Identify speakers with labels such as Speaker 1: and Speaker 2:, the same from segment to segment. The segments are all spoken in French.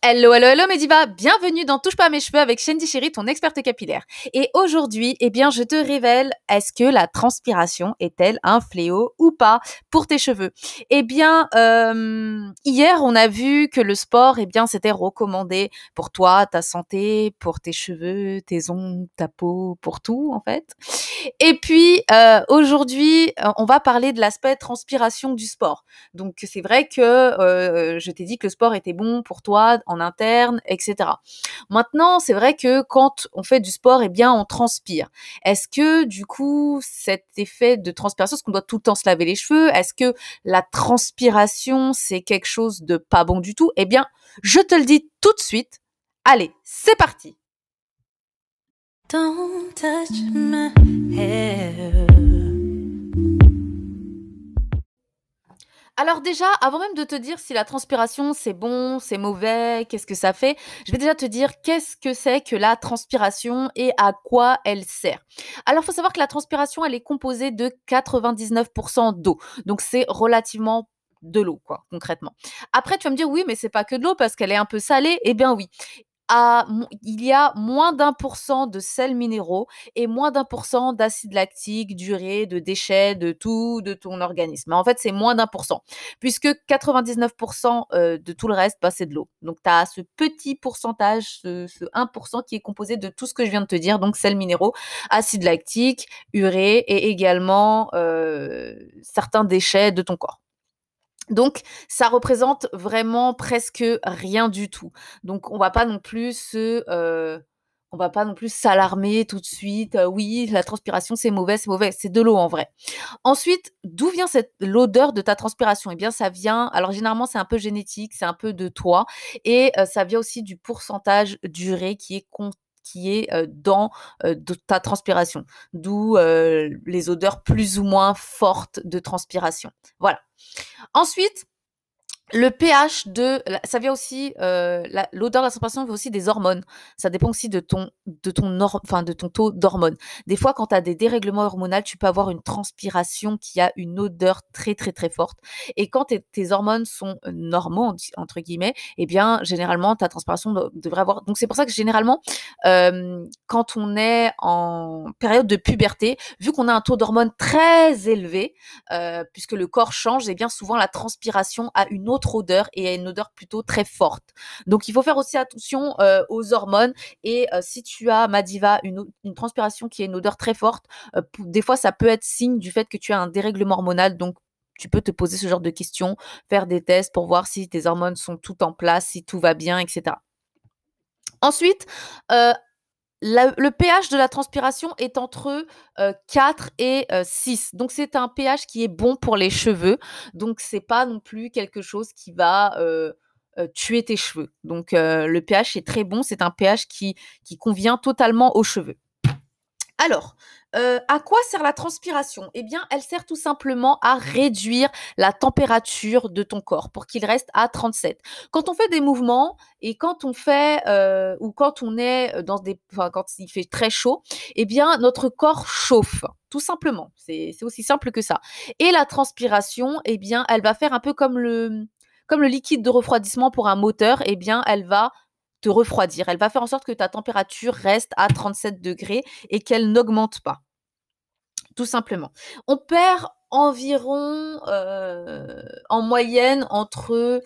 Speaker 1: Hello, hello, hello Mediva, bienvenue dans Touche pas à mes cheveux avec Shandy Chéri, ton experte capillaire. Et aujourd'hui, eh bien, je te révèle, est-ce que la transpiration est-elle un fléau ou pas pour tes cheveux? Eh bien, euh, hier, on a vu que le sport, eh bien, c'était recommandé pour toi, ta santé, pour tes cheveux, tes ongles, ta peau, pour tout, en fait. Et puis, euh, aujourd'hui, euh, on va parler de l'aspect transpiration du sport. Donc, c'est vrai que euh, je t'ai dit que le sport était bon pour toi en interne, etc. Maintenant, c'est vrai que quand on fait du sport, eh bien, on transpire. Est-ce que, du coup, cet effet de transpiration, est-ce qu'on doit tout le temps se laver les cheveux? Est-ce que la transpiration, c'est quelque chose de pas bon du tout? Eh bien, je te le dis tout de suite. Allez, c'est parti Alors déjà, avant même de te dire si la transpiration c'est bon, c'est mauvais, qu'est-ce que ça fait, je vais déjà te dire qu'est-ce que c'est que la transpiration et à quoi elle sert. Alors il faut savoir que la transpiration elle est composée de 99% d'eau. Donc c'est relativement de l'eau, quoi, concrètement. Après, tu vas me dire, oui, mais c'est pas que de l'eau parce qu'elle est un peu salée. Eh bien, oui il y a moins d'un pour cent de sels minéraux et moins d'un pour cent d'acide lactique, d'urée, de déchets, de tout, de ton organisme. En fait, c'est moins d'un pour cent, puisque 99% euh, de tout le reste, bah, c'est de l'eau. Donc, tu as ce petit pourcentage, ce, 1% qui est composé de tout ce que je viens de te dire, donc sels minéraux, acide lactique, urée et également euh, certains déchets de ton corps. Donc, ça représente vraiment presque rien du tout. Donc, on va pas non plus se, euh, on va pas non plus s'alarmer tout de suite. Euh, oui, la transpiration c'est mauvais, c'est mauvais, c'est de l'eau en vrai. Ensuite, d'où vient cette l'odeur de ta transpiration? Eh bien, ça vient. Alors généralement, c'est un peu génétique, c'est un peu de toi, et euh, ça vient aussi du pourcentage d'urée qui est qui est dans ta transpiration, d'où les odeurs plus ou moins fortes de transpiration. Voilà. Ensuite, le pH de, ça vient aussi, euh, l'odeur de la transpiration vient aussi des hormones. Ça dépend aussi de ton, de ton, enfin de ton taux d'hormones. Des fois, quand tu as des dérèglements hormonaux, tu peux avoir une transpiration qui a une odeur très très très forte. Et quand tes hormones sont normaux entre guillemets, eh bien généralement ta transpiration devrait avoir. Donc c'est pour ça que généralement, euh, quand on est en période de puberté, vu qu'on a un taux d'hormones très élevé, euh, puisque le corps change, eh bien souvent la transpiration a une autre odeur et a une odeur plutôt très forte. Donc il faut faire aussi attention euh, aux hormones et euh, si tu as Madiva une, une transpiration qui a une odeur très forte, euh, des fois ça peut être signe du fait que tu as un dérèglement hormonal. Donc tu peux te poser ce genre de questions, faire des tests pour voir si tes hormones sont toutes en place, si tout va bien, etc. Ensuite, le pH de la transpiration est entre 4 et 6. Donc c'est un pH qui est bon pour les cheveux. Donc c'est pas non plus quelque chose qui va tuer tes cheveux. Donc le pH est très bon, c'est un pH qui, qui convient totalement aux cheveux. Alors, euh, à quoi sert la transpiration? Eh bien, elle sert tout simplement à réduire la température de ton corps pour qu'il reste à 37. Quand on fait des mouvements et quand on fait euh, ou quand on est dans des, enfin, quand il fait très chaud, eh bien, notre corps chauffe. Tout simplement, c'est aussi simple que ça. Et la transpiration, eh bien, elle va faire un peu comme le, comme le liquide de refroidissement pour un moteur. Eh bien, elle va te refroidir. Elle va faire en sorte que ta température reste à 37 degrés et qu'elle n'augmente pas. Tout simplement. On perd environ euh, en moyenne entre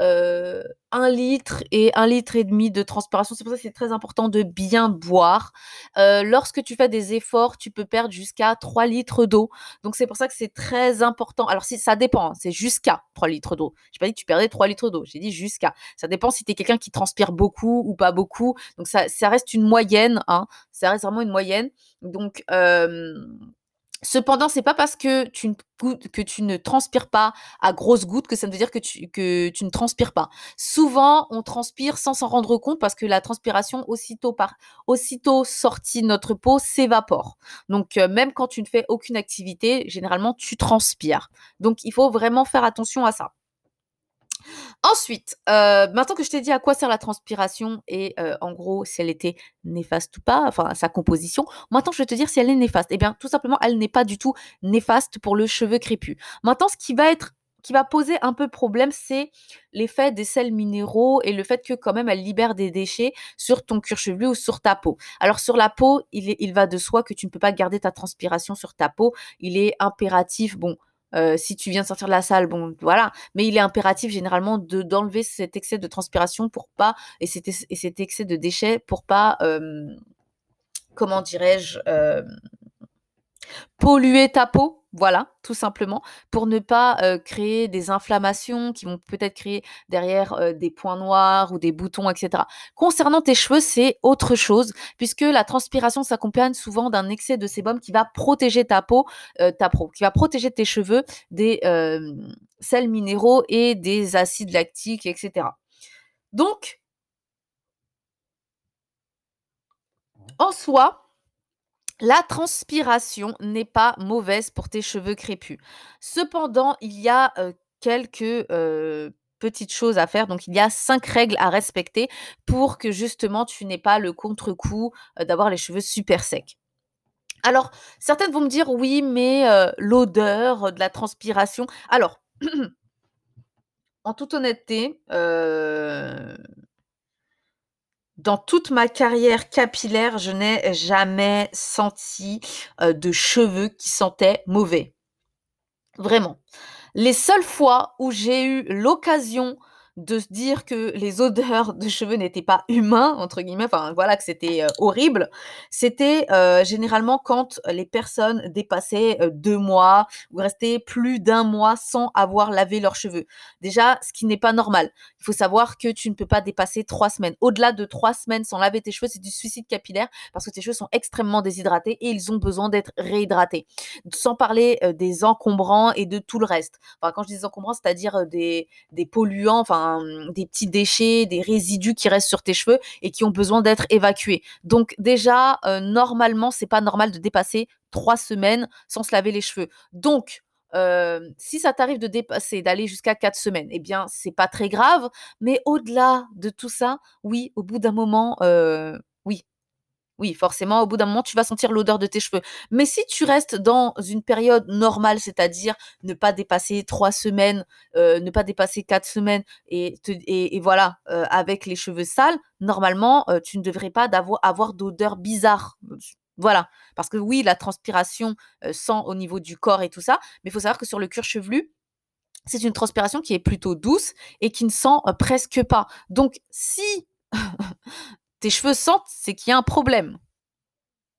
Speaker 1: euh, 1 litre et 1 litre et demi de transpiration. C'est pour ça que c'est très important de bien boire. Euh, lorsque tu fais des efforts, tu peux perdre jusqu'à 3 litres d'eau. Donc c'est pour ça que c'est très important. Alors si ça dépend, hein, c'est jusqu'à 3 litres d'eau. J'ai pas dit que tu perdais 3 litres d'eau, j'ai dit jusqu'à. Ça dépend si tu es quelqu'un qui transpire beaucoup ou pas beaucoup. Donc ça, reste une moyenne, hein. Ça reste vraiment une moyenne. Donc euh, Cependant, c'est pas parce que tu, ne, ne transpires pas à grosses gouttes que ça veut dire que tu, ne transpires pas. Souvent, on transpire sans s'en rendre compte parce que la transpiration, aussitôt sortie de notre peau, s'évapore. Donc, euh, même quand tu ne fais aucune activité, généralement, tu transpires. Donc, il faut vraiment faire attention à ça. Ensuite, euh, maintenant que je t'ai dit à quoi sert la transpiration et euh, en gros si elle était néfaste ou pas, enfin sa composition, maintenant je vais te dire si elle est néfaste. Eh bien, tout simplement, elle n'est pas du tout néfaste pour le cheveu crépus. Maintenant, ce qui va être qui va poser un peu problème, c'est l'effet des sels minéraux et le fait que quand même elle libère des déchets sur ton cuir chevelu ou sur ta peau. Alors sur la peau, il, il va de soi que tu ne peux pas garder ta transpiration sur ta peau. Il est impératif, bon, euh, si tu viens de sortir de la salle, bon, voilà. Mais il est impératif généralement de d'enlever cet excès de transpiration pour pas et cet, et cet excès de déchets pour pas, euh, comment dirais-je, euh, polluer ta peau. Voilà, tout simplement, pour ne pas euh, créer des inflammations qui vont peut-être créer derrière euh, des points noirs ou des boutons, etc. Concernant tes cheveux, c'est autre chose, puisque la transpiration s'accompagne souvent d'un excès de sébum qui va protéger ta peau, euh, ta peau, qui va protéger tes cheveux des sels minéraux et des acides lactiques, etc. Donc, en soi, la transpiration n'est pas mauvaise pour tes cheveux crépus. Cependant, il y a euh, quelques euh, petites choses à faire. Donc, il y a cinq règles à respecter pour que justement tu n'aies pas le contre-coup euh, d'avoir les cheveux super secs. Alors, certaines vont me dire oui, mais l'odeur de la transpiration. Alors, en toute honnêteté, dans toute ma carrière capillaire, je n'ai jamais senti de cheveux qui sentaient mauvais. Vraiment. Les seules fois où j'ai eu l'occasion de se dire que les odeurs de cheveux n'étaient pas humains, entre guillemets, enfin voilà, que c'était euh, horrible, c'était euh, généralement quand les personnes dépassaient euh, deux mois ou restaient plus d'un mois sans avoir lavé leurs cheveux. Déjà, ce qui n'est pas normal. Il faut savoir que tu ne peux pas dépasser trois semaines. Au-delà de trois semaines sans laver tes cheveux, c'est du suicide capillaire parce que tes cheveux sont extrêmement déshydratés et ils ont besoin d'être réhydratés. Sans parler des encombrants et de tout le reste. Enfin, quand je dis encombrants, c'est-à-dire des, des polluants, enfin des petits déchets, des résidus qui restent sur tes cheveux et qui ont besoin d'être évacués. Donc déjà, euh, normalement, c'est pas normal de dépasser trois semaines sans se laver les cheveux. Donc euh, si ça t'arrive de dépasser, d'aller jusqu'à quatre semaines, eh bien, c'est pas très grave. Mais au-delà de tout ça, oui, au bout d'un moment, euh, oui, forcément, au bout d'un moment, tu vas sentir l'odeur de tes cheveux. Mais si tu restes dans une période normale, c'est-à-dire ne pas dépasser trois semaines, euh, ne pas dépasser quatre semaines, et, et, voilà, euh, avec les cheveux sales, normalement, euh, tu ne devrais pas avoir, d'odeur bizarre. Voilà, parce que oui, la transpiration sent au niveau du corps et tout ça, mais il faut savoir que sur le cuir chevelu, c'est une transpiration qui est plutôt douce et qui ne sent presque pas. Donc, si tes cheveux sentent, c'est qu'il y a un problème.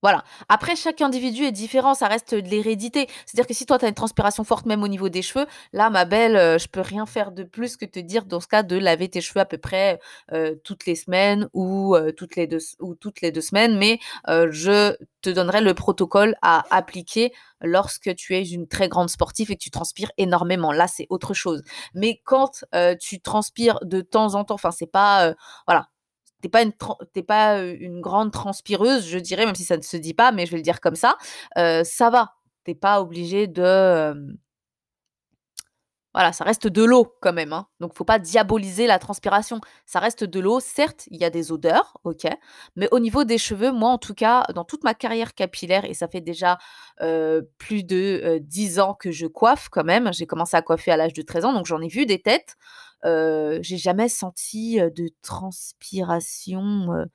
Speaker 1: Voilà. Après, chaque individu est différent, ça reste de l'hérédité. C'est-à-dire que si toi, tu as une transpiration forte même au niveau des cheveux, là, ma belle, euh, je peux rien faire de plus que te dire, dans ce cas, de laver tes cheveux à peu près euh, toutes les semaines ou, euh, toutes les deux, ou toutes les deux semaines. Mais je te donnerai le protocole à appliquer lorsque tu es une très grande sportive et que tu transpires énormément. Là, c'est autre chose. Mais quand tu transpires de temps en temps, enfin, c'est pas... voilà t'es pas une grande transpireuse, je dirais, même si ça ne se dit pas, mais je vais le dire comme ça. ça va. T'es pas obligé de voilà, ça reste de l'eau quand même. Hein. Donc, faut pas diaboliser la transpiration. Ça reste de l'eau. Certes, il y a des odeurs, ok. Mais au niveau des cheveux, moi, en tout cas, dans toute ma carrière capillaire, et ça fait déjà plus de 10 ans que je coiffe quand même. J'ai commencé à coiffer à l'âge de 13 ans, donc j'en ai vu des têtes. J'ai jamais senti de transpiration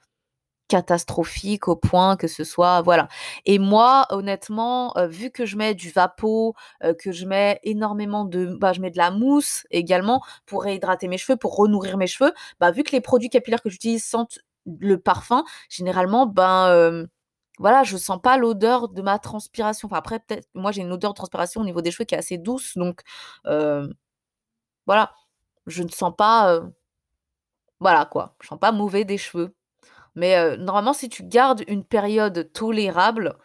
Speaker 1: catastrophique au point que ce soit voilà. Et moi, honnêtement, vu que je mets du vapeau, que je mets énormément de, bah, je mets de la mousse également pour réhydrater mes cheveux, pour renourrir mes cheveux, bah, vu que les produits capillaires que j'utilise sentent le parfum, généralement, ben voilà, je sens pas l'odeur de ma transpiration. Enfin après, peut-être, moi j'ai une odeur de transpiration au niveau des cheveux qui est assez douce, donc voilà, je ne sens pas, voilà quoi, je sens pas mauvais des cheveux. Mais normalement, si tu gardes une période tolérable,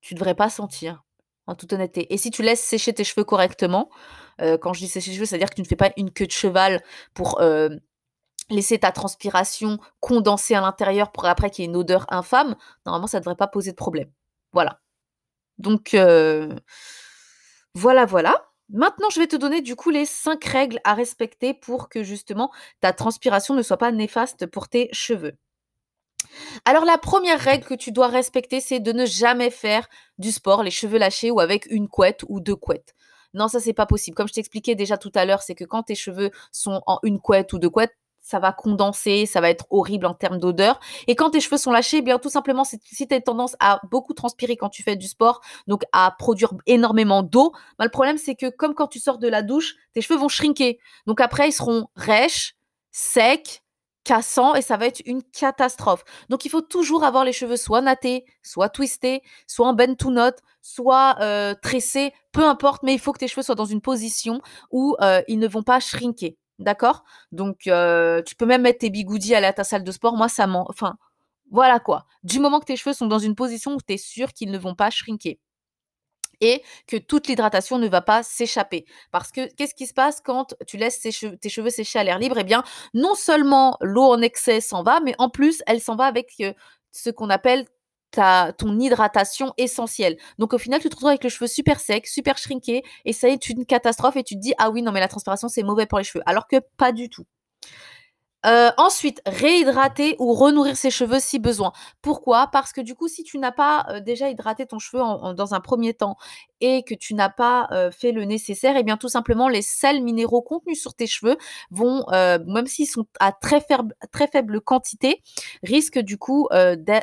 Speaker 1: tu devrais pas sentir, en toute honnêteté. Et si tu laisses sécher tes cheveux correctement, quand je dis sécher les cheveux, c'est-à-dire que tu ne fais pas une queue de cheval pour laisser ta transpiration condenser à l'intérieur pour après qu'il y ait une odeur infâme, normalement, ça ne devrait pas poser de problème. Voilà. Donc, voilà, voilà. Maintenant, je vais te donner du coup les cinq règles à respecter pour que justement ta transpiration ne soit pas néfaste pour tes cheveux. Alors la première règle que tu dois respecter, c'est de ne jamais faire du sport les cheveux lâchés ou avec une couette ou deux couettes. Non, ça c'est pas possible. Comme je t'expliquais déjà tout à l'heure, c'est que quand tes cheveux sont en une couette ou deux couettes, ça va condenser, ça va être horrible en termes d'odeur. Et quand tes cheveux sont lâchés, eh bien tout simplement, si tu as tendance à beaucoup transpirer quand tu fais du sport, donc à produire énormément d'eau, bah, le problème c'est que comme quand tu sors de la douche, tes cheveux vont shrinker. Donc après, ils seront rêches, secs, cassants et ça va être une catastrophe. Donc il faut toujours avoir les cheveux soit nattés, soit twistés, soit en bend to knot, soit euh, tressés, peu importe, mais il faut que tes cheveux soient dans une position où euh, ils ne vont pas shrinker. D'accord? Donc, euh, tu peux même mettre tes bigoudis à, ta salle de sport. Moi, ça m'en... Enfin, voilà quoi. Du moment que tes cheveux sont dans une position où tu es sûr qu'ils ne vont pas shrinker et que toute l'hydratation ne va pas s'échapper. Parce que qu'est-ce qui se passe quand tu laisses tes cheveux, sécher à l'air libre? Eh bien, non seulement l'eau en excès s'en va, mais en plus, elle s'en va avec euh, ce qu'on appelle ton hydratation essentielle. Donc au final, tu te retrouves avec les cheveux super secs, super shrinkés, et ça est une catastrophe, et tu te dis, ah oui, non, mais la transpiration, c'est mauvais pour les cheveux. Alors que pas du tout. Euh, ensuite, réhydrater ou renourrir ses cheveux si besoin. Pourquoi? Parce que du coup, si tu n'as pas euh, déjà hydraté ton cheveu dans un premier temps et que tu n'as pas euh, fait le nécessaire, et eh bien tout simplement, les sels minéraux contenus sur tes cheveux vont, même s'ils sont à très faible, quantité, risquent du coup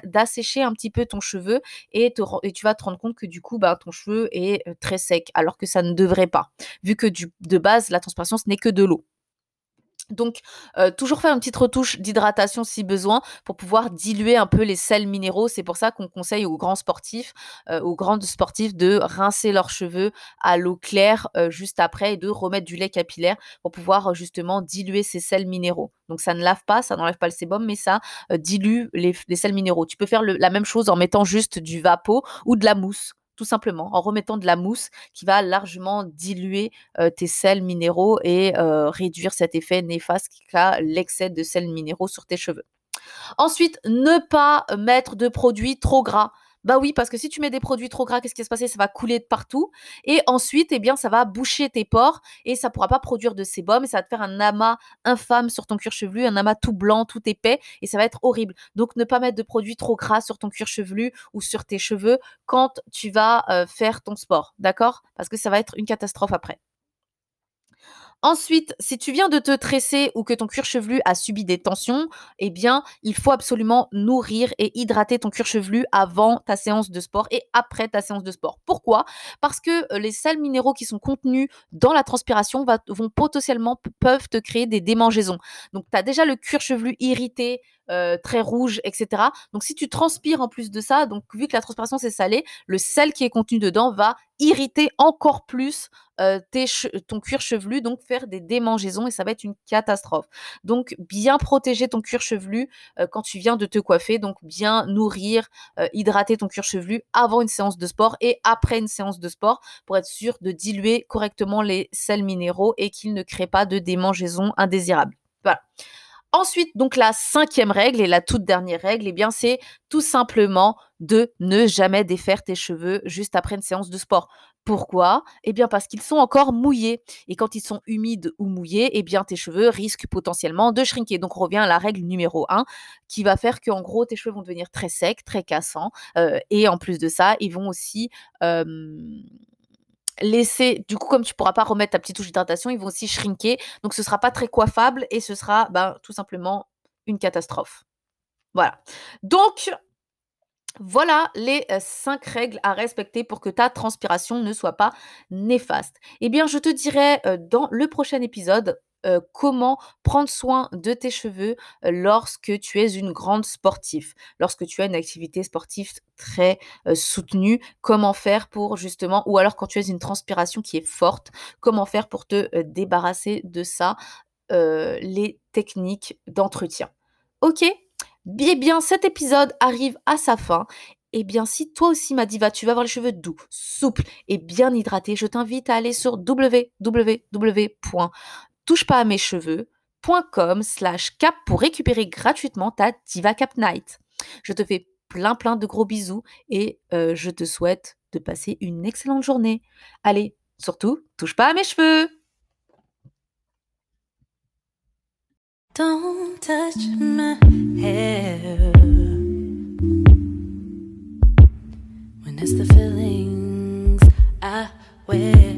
Speaker 1: d'assécher un petit peu ton cheveu et, tu vas te rendre compte que du coup, bah, ton cheveu est très sec, alors que ça ne devrait pas, vu que de base, la transpiration, ce n'est que de l'eau. Donc, euh, toujours faire une petite retouche d'hydratation si besoin pour pouvoir diluer un peu les sels minéraux. C'est pour ça qu'on conseille aux grands sportifs, euh, aux grandes sportifs de rincer leurs cheveux à l'eau claire euh, juste après et de remettre du lait capillaire pour pouvoir justement diluer ces sels minéraux. Donc, ça ne lave pas, ça n'enlève pas le sébum, mais ça dilue les, sels minéraux. Tu peux faire la même chose en mettant juste du vapeau ou de la mousse tout simplement, en remettant de la mousse qui va largement diluer tes sels minéraux et réduire cet effet néfaste qu'a l'excès de sels minéraux sur tes cheveux. Ensuite, ne pas mettre de produits trop gras. Bah oui, parce que si tu mets des produits trop gras, qu'est-ce qui va se passer? Ça va couler de partout. Et ensuite, eh bien, ça va boucher tes pores et ça pourra pas produire de sébum et ça va te faire un amas infâme sur ton cuir chevelu, un amas tout blanc, tout épais et ça va être horrible. Donc, ne pas mettre de produits trop gras sur ton cuir chevelu ou sur tes cheveux quand tu vas euh, faire ton sport. D'accord? Parce que ça va être une catastrophe après. Ensuite, si tu viens de te tresser ou que ton cuir chevelu a subi des tensions, eh bien, il faut absolument nourrir et hydrater ton cuir chevelu avant ta séance de sport et après ta séance de sport. Pourquoi? Parce que euh, les sels minéraux qui sont contenus dans la transpiration vont potentiellement peuvent te créer des démangeaisons. Donc, tu as déjà le cuir chevelu irrité, euh, très rouge, etc. Donc si tu transpires en plus de ça, donc vu que la transpiration c'est salé, le sel qui est contenu dedans va irriter encore plus euh, ton cuir chevelu, donc faire des démangeaisons et ça va être une catastrophe. Donc bien protéger ton cuir chevelu euh, quand tu viens de te coiffer, donc bien nourrir, hydrater ton cuir chevelu avant une séance de sport et après une séance de sport pour être sûr de diluer correctement les sels minéraux et qu'ils ne créent pas de démangeaisons indésirables. Voilà. Ensuite, donc la cinquième règle et la toute dernière règle, eh bien, c'est tout simplement de ne jamais défaire tes cheveux juste après une séance de sport. Pourquoi? Eh bien, parce qu'ils sont encore mouillés. Et quand ils sont humides ou mouillés, eh bien, tes cheveux risquent potentiellement de shrinker. Donc, on revient à la règle numéro 1 qui va faire qu'en gros, tes cheveux vont devenir très secs, très cassants. Euh, et en plus de ça, ils vont aussi laisser, du coup, comme tu pourras pas remettre ta petite touche d'hydratation, ils vont aussi shrinker. Donc, ce sera pas très coiffable et ce sera ben, tout simplement une catastrophe. Voilà. Donc, voilà les cinq règles à respecter pour que ta transpiration ne soit pas néfaste. Eh bien, je te dirai dans le prochain épisode euh, comment prendre soin de tes cheveux euh, lorsque tu es une grande sportive, lorsque tu as une activité sportive très euh, soutenue, comment faire pour justement, ou alors quand tu as une transpiration qui est forte, comment faire pour te débarrasser de ça, les techniques d'entretien. Ok? Eh bien, cet épisode arrive à sa fin eh bien, si toi aussi, ma diva, tu vas avoir les cheveux doux, souples et bien hydratés, je t'invite à aller sur www touche pas à mes cheveux.com slash cap pour récupérer gratuitement ta Diva Cap Night. Je te fais plein plein de gros bisous et euh, je te souhaite de passer une excellente journée. Allez, surtout, touche pas à mes cheveux. Don't touch my hair when it's the feelings I wear.